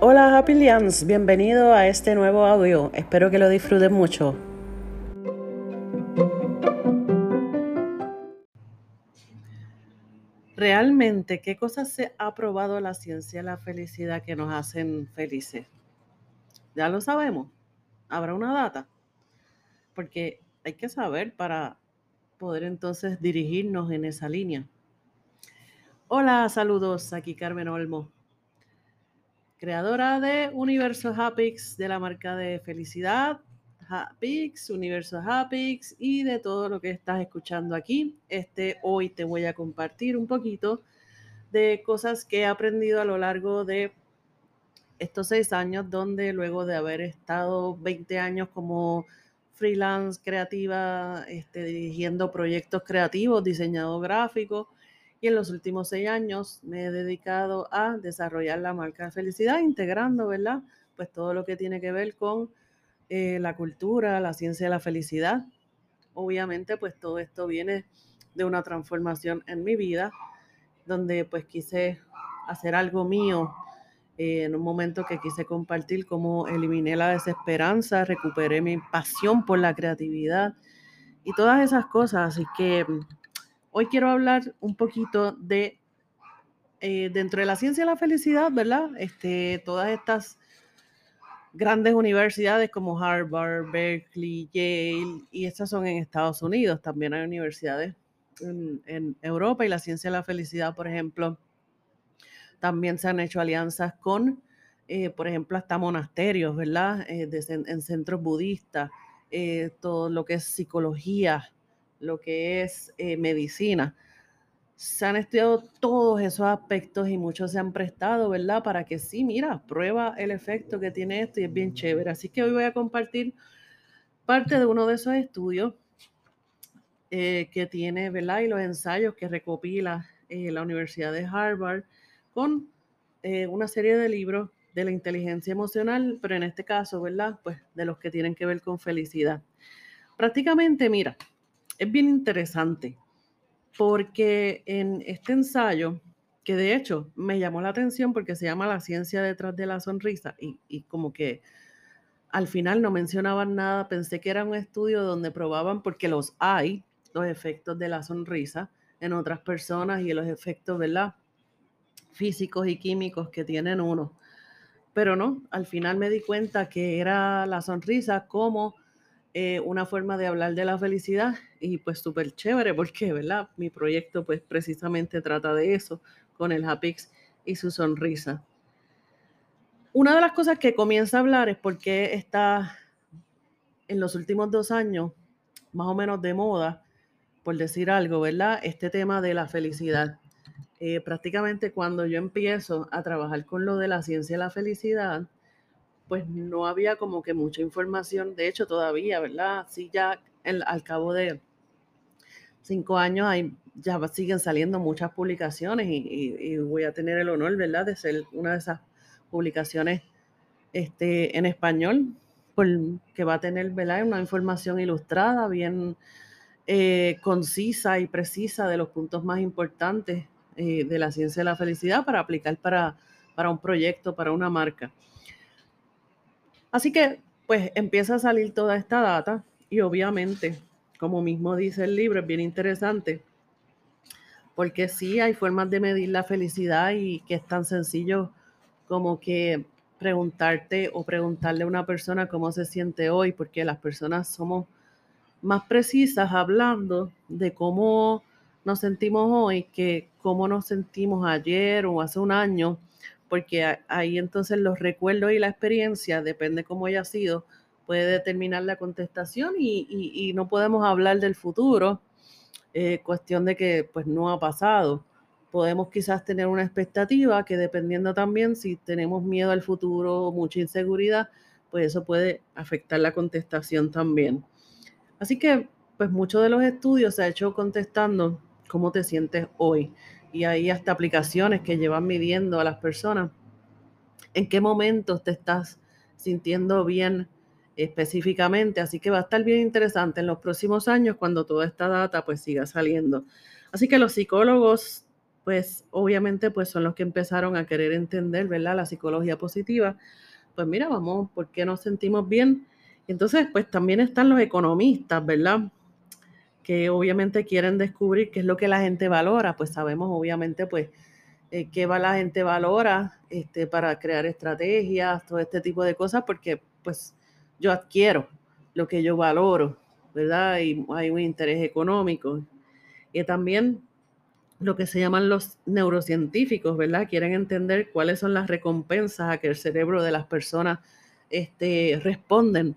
Hola Happy bienvenido a este nuevo audio. Espero que lo disfruten mucho. Realmente, ¿qué cosas se ha probado la ciencia de la felicidad que nos hacen felices? Ya lo sabemos. ¿Habrá una data? Porque hay que saber para poder entonces dirigirnos en esa línea. Hola, saludos. Aquí Carmen Olmo creadora de Universo Happix, de la marca de felicidad, Happix, Universo Happix y de todo lo que estás escuchando aquí. Este, hoy te voy a compartir un poquito de cosas que he aprendido a lo largo de estos seis años, donde luego de haber estado 20 años como freelance creativa, este, dirigiendo proyectos creativos, diseñado gráfico, y en los últimos seis años me he dedicado a desarrollar la marca felicidad, integrando, ¿verdad? Pues todo lo que tiene que ver con eh, la cultura, la ciencia de la felicidad. Obviamente, pues todo esto viene de una transformación en mi vida, donde pues quise hacer algo mío en un momento que quise compartir cómo eliminé la desesperanza, recuperé mi pasión por la creatividad y todas esas cosas. Así que Hoy quiero hablar un poquito de, eh, dentro de la ciencia de la felicidad, ¿verdad? Este, todas estas grandes universidades como Harvard, Berkeley, Yale, y estas son en Estados Unidos. También hay universidades en, Europa y la ciencia de la felicidad, por ejemplo, también se han hecho alianzas con, eh, por ejemplo, hasta monasterios, ¿verdad? Eh, en centros budistas, todo lo que es psicología, lo que es eh, medicina. Se han estudiado todos esos aspectos y muchos se han prestado, ¿verdad? Para que sí, mira, prueba el efecto que tiene esto y es bien chévere. Así que hoy voy a compartir parte de uno de esos estudios eh, que tiene, ¿verdad? Y los ensayos que recopila eh, la Universidad de Harvard con una serie de libros de la inteligencia emocional, pero en este caso, ¿verdad? Pues de los que tienen que ver con felicidad. Prácticamente, mira, es bien interesante porque en este ensayo, que de hecho me llamó la atención porque se llama La ciencia detrás de la sonrisa y, como que al final no mencionaban nada, pensé que era un estudio donde probaban, porque los hay, los efectos de la sonrisa en otras personas y los efectos, ¿verdad? Físicos y químicos que tienen uno. Pero no, al final me di cuenta que era la sonrisa como eh, una forma de hablar de la felicidad y pues súper chévere porque, ¿verdad? Mi proyecto pues precisamente trata de eso con el Hapix y su sonrisa. Una de las cosas que comienza a hablar es porque está en los últimos dos años más o menos de moda, por decir algo, ¿verdad? Este tema de la felicidad. Eh, prácticamente cuando yo empiezo a trabajar con lo de la ciencia de la felicidad, pues no había como que mucha información. De hecho, todavía, ¿verdad? Sí, ya al cabo de cinco años hay, ya siguen saliendo muchas publicaciones y, voy a tener el honor, ¿verdad?, de ser una de esas publicaciones este, en español, que va a tener, ¿verdad?, una información ilustrada, bien eh, concisa y precisa de los puntos más importantes eh, de la ciencia de la felicidad para aplicar para, para un proyecto, para una marca. Así que, pues empieza a salir toda esta data y obviamente, como mismo dice el libro, es bien interesante, porque sí hay formas de medir la felicidad y que es tan sencillo como que preguntarte o preguntarle a una persona cómo se siente hoy, porque las personas somos más precisas hablando de cómo nos sentimos hoy que cómo nos sentimos ayer o hace un año porque ahí entonces los recuerdos y la experiencia, depende cómo haya sido, puede determinar la contestación y, no podemos hablar del futuro, eh, cuestión de que pues no ha pasado. Podemos quizás tener una expectativa que dependiendo también si tenemos miedo al futuro o mucha inseguridad, pues eso puede afectar la contestación también. Así que pues muchos de los estudios se ha hecho contestando cómo te sientes hoy y hay hasta aplicaciones que llevan midiendo a las personas en qué momentos te estás sintiendo bien específicamente. Así que va a estar bien interesante en los próximos años cuando toda esta data pues siga saliendo. Así que los psicólogos, pues obviamente, pues son los que empezaron a querer entender, ¿verdad? La psicología positiva. Pues mira, vamos, ¿por qué nos sentimos bien? Entonces, pues también están los economistas, ¿verdad? Que obviamente quieren descubrir qué es lo que la gente valora. Pues sabemos, obviamente, pues, eh, qué va la gente valora este, para crear estrategias, todo este tipo de cosas, porque pues yo adquiero lo que yo valoro, ¿verdad? Y hay un interés económico. Y también lo que se llaman los neurocientíficos, ¿verdad? Quieren entender cuáles son las recompensas a que el cerebro de las personas este, responden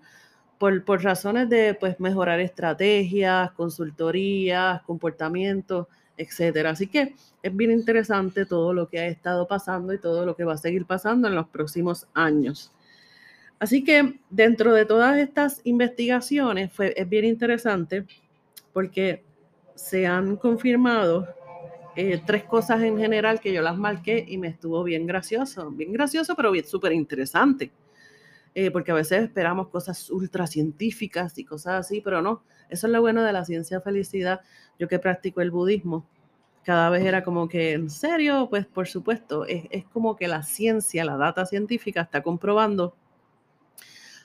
por, por razones de pues, mejorar estrategias, consultorías, comportamientos, etcétera. Así que es bien interesante todo lo que ha estado pasando y todo lo que va a seguir pasando en los próximos años. Así que dentro de todas estas investigaciones fue, es bien interesante porque se han confirmado eh, tres cosas en general que yo las marqué y me estuvo bien gracioso, bien gracioso, pero bien súper interesante. Eh, porque a veces esperamos cosas ultra científicas y cosas así, pero no. Eso es lo bueno de la ciencia felicidad. Yo que practico el budismo, cada vez era como que, ¿en serio? Pues por supuesto, es, es como que la ciencia, la data científica está comprobando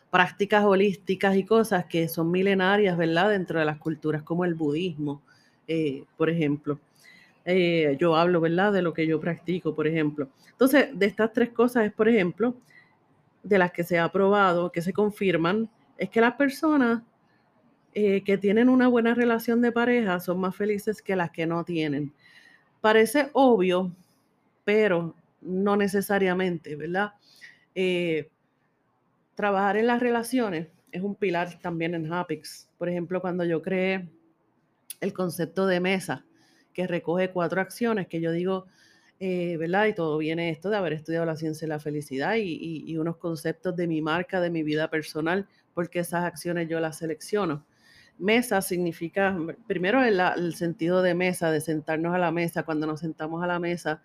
prácticas holísticas y cosas que son milenarias, ¿verdad? Dentro de las culturas como el budismo, eh, por ejemplo. Eh, yo hablo, ¿verdad? De lo que yo practico, por ejemplo. Entonces, de estas tres cosas es, por ejemplo, de las que se ha probado, que se confirman, es que las personas eh, que tienen una buena relación de pareja son más felices que las que no tienen. Parece obvio, pero no necesariamente, ¿verdad? trabajar en las relaciones es un pilar también en Hapix. Por ejemplo, cuando yo creé el concepto de mesa, que recoge cuatro acciones, que yo digo, eh, ¿verdad? Y todo viene esto de haber estudiado la ciencia de la felicidad y, unos conceptos de mi marca, de mi vida personal, porque esas acciones yo las selecciono. Mesa significa, primero el, el sentido de mesa, de sentarnos a la mesa. Cuando nos sentamos a la mesa,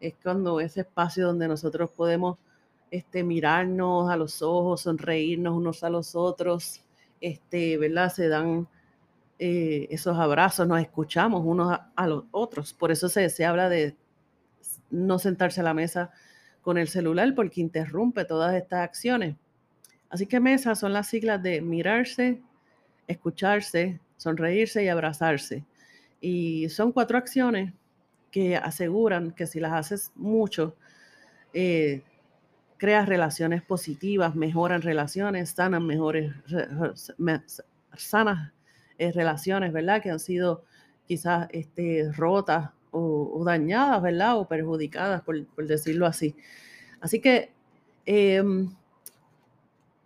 es cuando ese espacio donde nosotros podemos este, mirarnos a los ojos, sonreírnos unos a los otros, este, ¿verdad? Se dan eh, esos abrazos, nos escuchamos unos a, los otros. Por eso se, se, habla de no sentarse a la mesa con el celular porque interrumpe todas estas acciones. Así que mesa son las siglas de mirarse, escucharse, sonreírse y abrazarse. Y son cuatro acciones que aseguran que si las haces mucho, eh, creas relaciones positivas, mejoran relaciones, sanan mejores, sanas eh, relaciones, ¿verdad? Que han sido quizás este, rotas o, dañadas, ¿verdad? O perjudicadas, por, decirlo así. Así que em,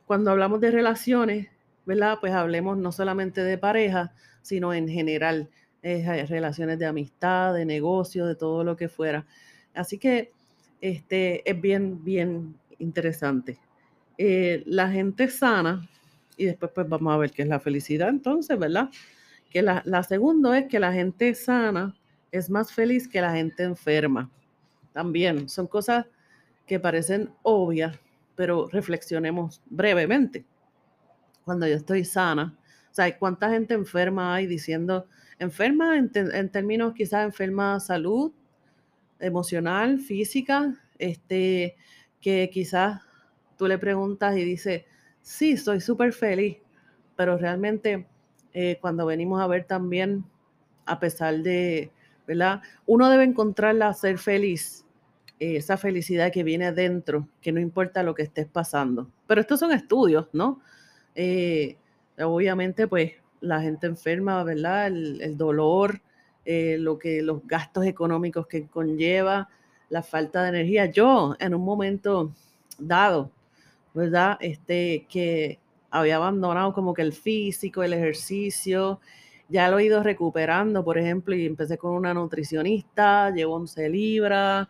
cuando hablamos de relaciones, ¿verdad? Pues hablemos no solamente de pareja, sino en general, eh, relaciones de amistad, de negocio, de todo lo que fuera. Así que este, es bien, bien interesante. Eh, la gente sana, y después pues vamos a ver qué es la felicidad entonces, ¿verdad? Que la, la segunda es que la gente sana es más feliz que la gente enferma. También son cosas que parecen obvias, pero reflexionemos brevemente. Cuando yo estoy sana, o sea, ¿cuánta gente enferma hay diciendo, enferma en, en términos quizás enferma salud emocional, física, este, que quizás tú le preguntas y dice, sí, soy súper feliz, pero realmente eh, cuando venimos a ver también, a pesar de, ¿verdad? Uno debe encontrarla ser feliz, eh, esa felicidad que viene dentro, que no importa lo que estés pasando. Pero estos son estudios, ¿no? Eh, obviamente, pues la gente enferma, ¿verdad? El, el dolor, lo que, los gastos económicos que conlleva, la falta de energía. Yo en un momento dado, ¿verdad? Este, que había abandonado como que el físico, el ejercicio, ya lo he ido recuperando, por ejemplo, y empecé con una nutricionista, llevo 11 libras,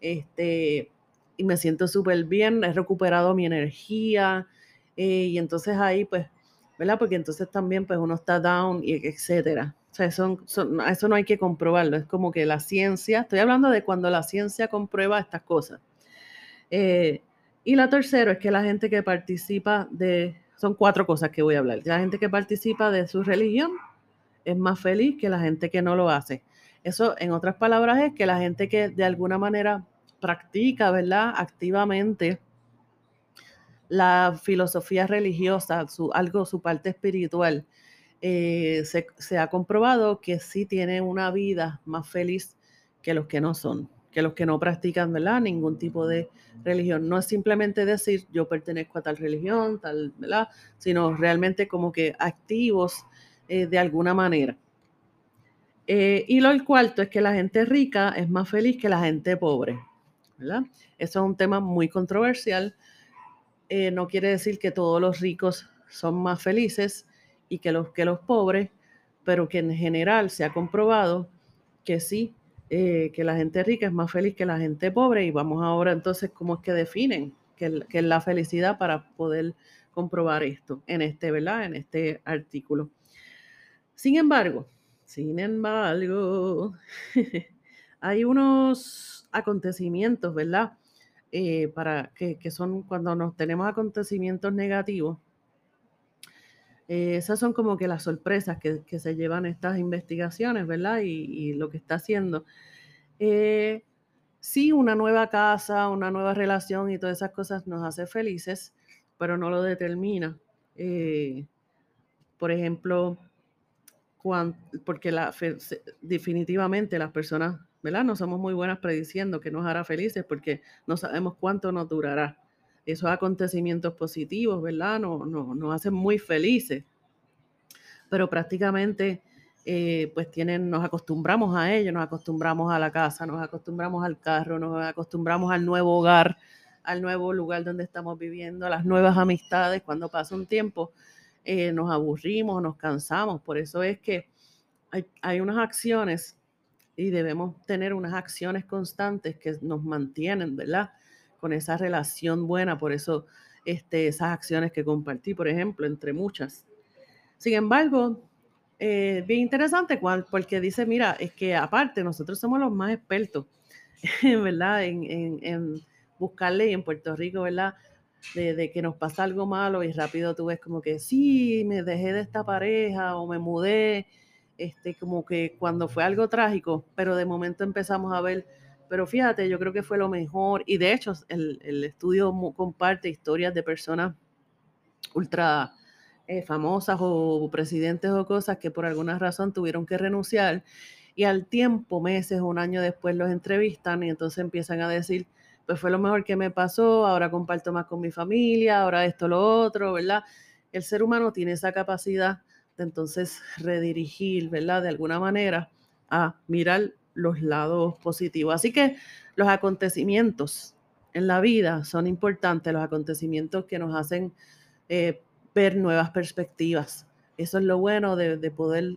este, y me siento súper bien, he recuperado mi energía, eh, y entonces ahí, pues, ¿verdad? Porque entonces también, pues, uno está down, y etcétera. O sea, eso no hay que comprobarlo, es como que la ciencia, estoy hablando de cuando la ciencia comprueba estas cosas. Eh, y la tercera es que la gente que participa de, son cuatro cosas que voy a hablar, la gente que participa de su religión es más feliz que la gente que no lo hace. Eso, en otras palabras, es que la gente que de alguna manera practica, ¿verdad? Activamente la filosofía religiosa, su, algo, su parte espiritual, eh, se, se, ha comprobado que sí tiene una vida más feliz que los que no son, que los que no practican, ¿verdad? Ningún tipo de religión. No es simplemente decir yo pertenezco a tal religión, tal, ¿verdad? Sino realmente como que activos eh, de alguna manera. Eh, y lo el cuarto es que la gente rica es más feliz que la gente pobre. Eso es un tema muy controversial. Eh, no quiere decir que todos los ricos son más felices y que los, que los pobres, pero que en general se ha comprobado que sí, que la gente rica es más feliz que la gente pobre. Y vamos ahora entonces, ¿cómo es que definen que, que es la felicidad para poder comprobar esto en este, ¿verdad? En este artículo. Sin embargo, sin embargo, hay unos acontecimientos, ¿verdad? Eh, para que, son cuando nos tenemos acontecimientos negativos. Eh, esas son como que las sorpresas que, se llevan estas investigaciones, ¿verdad? Y, lo que está haciendo. Eh, sí, una nueva casa, una nueva relación y todas esas cosas nos hace felices, pero no lo determina. por ejemplo, porque la, definitivamente las personas, ¿verdad? No somos muy buenas prediciendo que nos hará felices porque no sabemos cuánto nos durará. Esos acontecimientos positivos, ¿verdad? Nos, no, nos hacen muy felices, pero prácticamente eh, pues tienen, nos acostumbramos a ello, nos acostumbramos a la casa, nos acostumbramos al carro, nos acostumbramos al nuevo hogar, al nuevo lugar donde estamos viviendo, a las nuevas amistades. Cuando pasa un tiempo, eh, nos aburrimos, nos cansamos. Por eso es que hay, unas acciones y debemos tener unas acciones constantes que nos mantienen, ¿verdad? Con esa relación buena. Por eso este, esas acciones que compartí, por ejemplo, entre muchas. Sin embargo, eh, bien interesante, porque dice, mira, es que aparte nosotros somos los más expertos, ¿verdad? En, en, en buscarle y en Puerto Rico, ¿verdad? De, que nos pasa algo malo y rápido tú ves como que sí, me dejé de esta pareja o me mudé, este, como que cuando fue algo trágico, pero de momento empezamos a ver, pero fíjate, yo creo que fue lo mejor y de hecho el, el estudio comparte historias de personas ultra eh, famosas o presidentes o cosas que por alguna razón tuvieron que renunciar y al tiempo, meses, un año después los entrevistan y entonces empiezan a decir, pues fue lo mejor que me pasó, ahora comparto más con mi familia, ahora esto, lo otro, ¿verdad? El ser humano tiene esa capacidad de entonces redirigir, ¿verdad? De alguna manera a mirar los lados positivos. Así que los acontecimientos en la vida son importantes, los acontecimientos que nos hacen eh, ver nuevas perspectivas. Eso es lo bueno de, de poder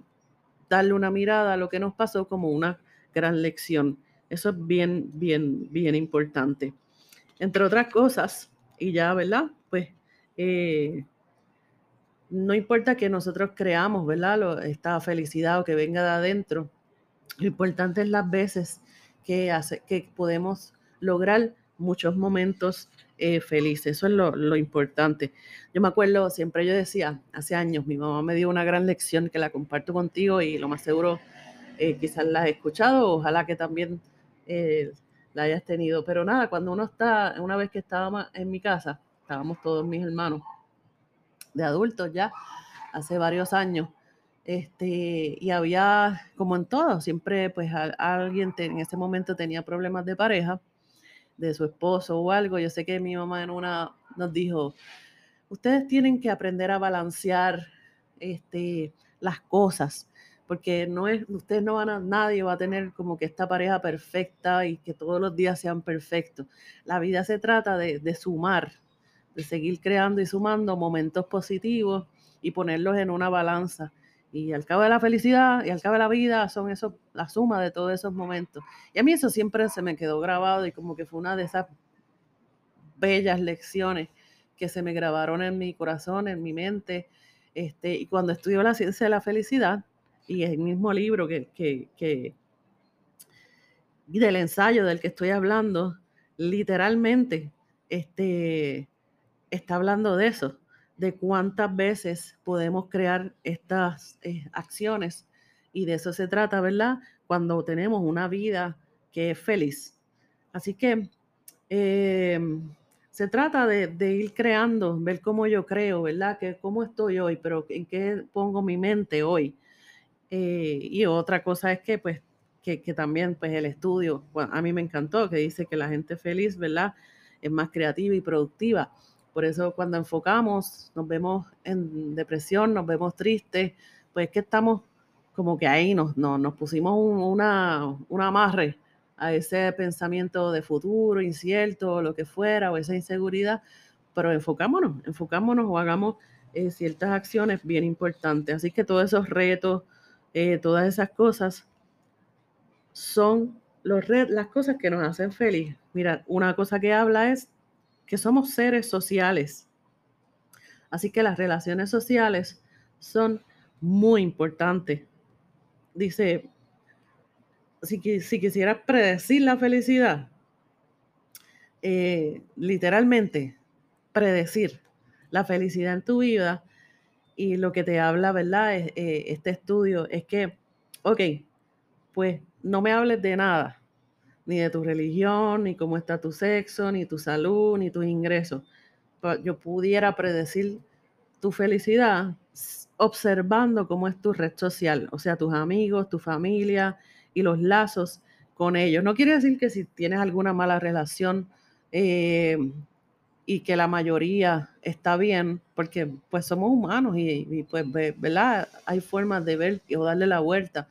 darle una mirada a lo que nos pasó como una gran lección. Eso es bien, bien, bien importante. Entre otras cosas, y ya, ¿verdad? Pues eh, no importa que nosotros creamos, ¿verdad? esta felicidad o que venga de adentro. Lo importante es las veces que, hace, que podemos lograr muchos momentos eh, felices. Eso es lo, importante. Yo me acuerdo, siempre yo decía, hace años, mi mamá me dio una gran lección que la comparto contigo y lo más seguro eh, quizás la has escuchado, ojalá que también eh, la hayas tenido. Pero nada, cuando uno está, una vez que estábamos en mi casa, estábamos todos mis hermanos de adultos ya, hace varios años, este, y había, como en todo, siempre pues alguien en ese momento tenía problemas de pareja, de su esposo o algo. Yo sé que mi mamá en una nos dijo, ustedes tienen que aprender a balancear este, las cosas porque no es, ustedes no van a, nadie va a tener como que esta pareja perfecta y que todos los días sean perfectos. La vida se trata de, de sumar, de seguir creando y sumando momentos positivos y ponerlos en una balanza. Y al cabo de la felicidad y al cabo de la vida son eso, la suma de todos esos momentos. Y a mí eso siempre se me quedó grabado y como que fue una de esas bellas lecciones que se me grabaron en mi corazón, en mi mente. Este, y cuando estudió la ciencia de la felicidad, y el mismo libro que, del ensayo del que estoy hablando, literalmente este, está hablando de eso, de cuántas veces podemos crear estas eh, acciones Y de eso se trata, ¿verdad? Cuando tenemos una vida que es feliz. Así que em, se trata de, ir creando, ver cómo yo creo, ¿verdad? Que cómo estoy hoy, pero en qué pongo mi mente hoy. Eh, y otra cosa es que, pues, que, también, pues, el estudio, a mí me encantó, que dice que la gente feliz, ¿verdad? Es más creativa y productiva. Por eso cuando enfocamos, nos vemos en depresión, nos vemos tristes, pues que estamos como que ahí nos, nos pusimos una, un amarre a ese pensamiento de futuro incierto, lo que fuera, o esa inseguridad, pero enfocámonos, enfocámonos o hagamos eh, ciertas acciones bien importantes. Así que todos esos retos, eh, todas esas cosas son las cosas que nos hacen feliz. Mira, una cosa que habla es que somos seres sociales. Así que las relaciones sociales son muy importantes. Dice, si, si quisieras predecir la felicidad, eh, literalmente, predecir la felicidad en tu vida y lo que te habla, ¿verdad? Es, eh, este estudio es que, ok, pues no me hables de nada, ni de tu religión, ni cómo está tu sexo, ni tu salud, ni tus ingresos. Yo pudiera predecir tu felicidad observando cómo es tu red social, o sea, tus amigos, tu familia, y los lazos con ellos. No quiere decir que si tienes alguna mala relación eh, y que la mayoría está bien, porque pues somos humanos y, pues, ¿verdad? Hay formas de ver o darle la vuelta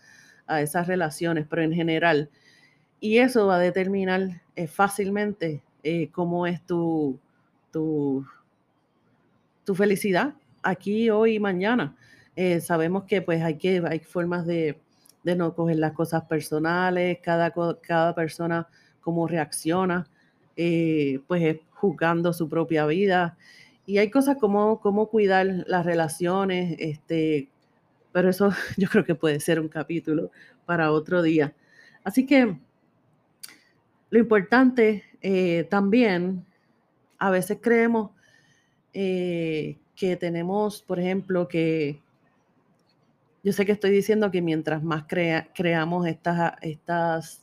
a esas relaciones, pero en general. Y eso va a determinar eh, fácilmente eh, cómo es tu, tu, tu, felicidad aquí, hoy y mañana. sabemos que pues hay, que, hay formas de, de no coger las cosas personales, cada, cada persona cómo reacciona, eh, pues juzgando su propia vida. Y hay cosas como cómo cuidar las relaciones, este, pero eso yo creo que puede ser un capítulo para otro día. Así que lo importante eh, también, a veces creemos eh, que tenemos, por ejemplo, que yo sé que estoy diciendo que mientras más creamos estas, estas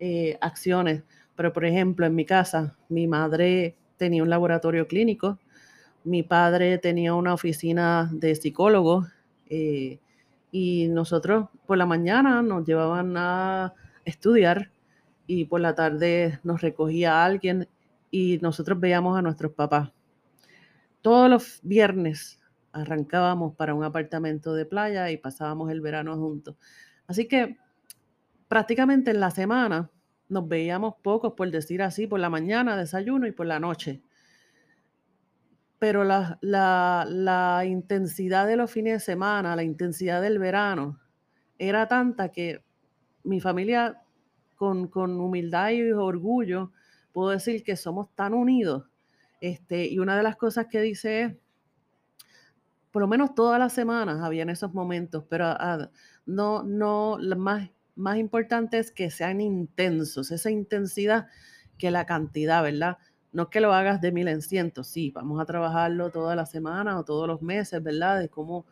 eh, acciones, pero por ejemplo, en mi casa, mi madre tenía un laboratorio clínico, mi padre tenía una oficina de psicólogo eh, y nosotros por la mañana nos llevaban a estudiar y por la tarde nos recogía alguien y nosotros veíamos a nuestros papás. Todos los viernes arrancábamos para un apartamento de playa y pasábamos el verano juntos. Así que prácticamente en la semana nos veíamos pocos, por decir así, por la mañana, desayuno y por la noche. Pero la, la, intensidad de los fines de semana, la intensidad del verano, era tanta que mi familia, con, con humildad y orgullo, puedo decir que somos tan unidos. Este, y una de las cosas que dice es, por lo menos todas las semanas habían esos momentos, pero ah, no, no, más, más importante es que sean intensos, esa intensidad que la cantidad, ¿verdad? No que lo hagas de mil en cientos, sí, vamos a trabajarlo toda la semana o todos los meses, ¿verdad? De cómo,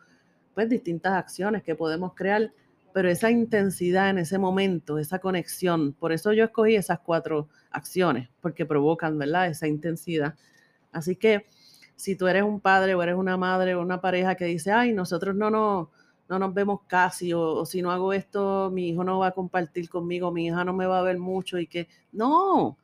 pues, distintas acciones que podemos crear, pero esa intensidad en ese momento, esa conexión, por eso yo escogí esas cuatro acciones, porque provocan, ¿verdad? Esa intensidad. Así que si tú eres un padre o eres una madre o una pareja que dice, ay, nosotros no, no, no nos vemos casi, o, si no hago esto, mi hijo no va a compartir conmigo, mi hija no me va a ver mucho y que, no,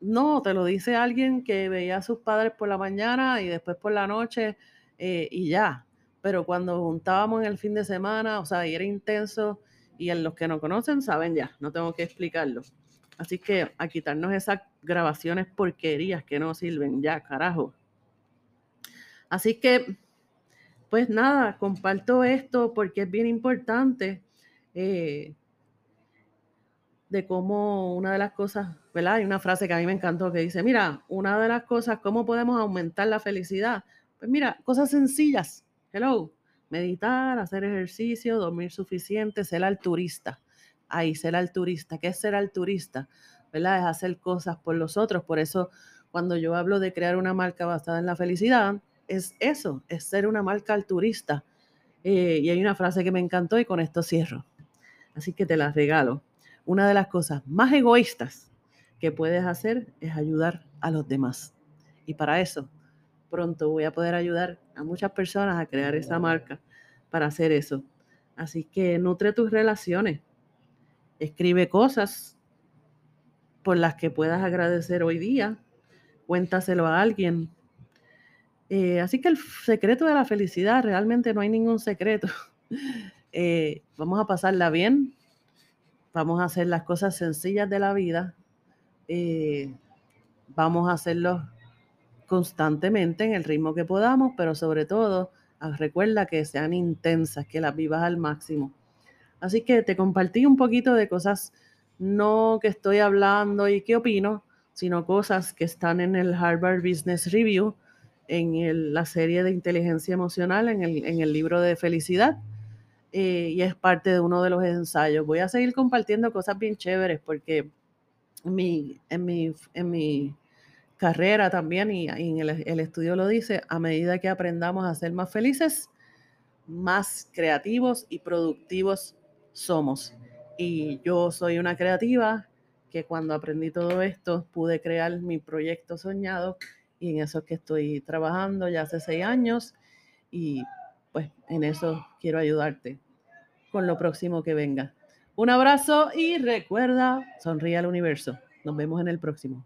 no, te lo dice alguien que veía a sus padres por la mañana y después por la noche eh, y ya. Pero cuando juntábamos en el fin de semana, o sea, y era intenso, y en los que no conocen saben ya, no tengo que explicarlo. Así que a quitarnos esas grabaciones porquerías que no sirven, ya, carajo. Así que, pues nada, comparto esto porque es bien importante eh, de cómo una de las cosas, ¿verdad? Hay una frase que a mí me encantó que dice, mira, una de las cosas, ¿cómo podemos aumentar la felicidad? Pues mira, cosas sencillas. Hello, meditar, hacer ejercicio, dormir suficiente, ser altruista. Ahí, ser altruista. ¿Qué es ser altruista? ¿Verdad? Es hacer cosas por los otros. Por eso, cuando yo hablo de crear una marca basada en la felicidad, es eso, es ser una marca alturista. Eh, y hay una frase que me encantó y con esto cierro. Así que te la regalo. Una de las cosas más egoístas que puedes hacer es ayudar a los demás. Y para eso, pronto voy a poder ayudar a muchas personas a crear esa marca para hacer eso. Así que nutre tus relaciones. Escribe cosas por las que puedas agradecer hoy día. Cuéntaselo a alguien. Eh, así que el secreto de la felicidad, realmente no hay ningún secreto. Eh, vamos a pasarla bien. Vamos a hacer las cosas sencillas de la vida. Eh, vamos a hacerlo constantemente en el ritmo que podamos, pero sobre todo ah, recuerda que sean intensas, que las vivas al máximo. Así que te compartí un poquito de cosas no que estoy hablando y qué opino, sino cosas que están en el Harvard Business Review, en la serie de inteligencia emocional, en el, libro de felicidad, eh, y es parte de uno de los ensayos. Voy a seguir compartiendo cosas bien chéveres porque en mi, en mi, en mi carrera también, y, en el, el estudio lo dice, a medida que aprendamos a ser más felices, más creativos y productivos somos. Y yo soy una creativa que cuando aprendí todo esto pude crear mi proyecto soñado y en eso es que estoy trabajando ya hace seis años y pues en eso quiero ayudarte con lo próximo que venga. Un abrazo y recuerda, sonríe al universo. Nos vemos en el próximo.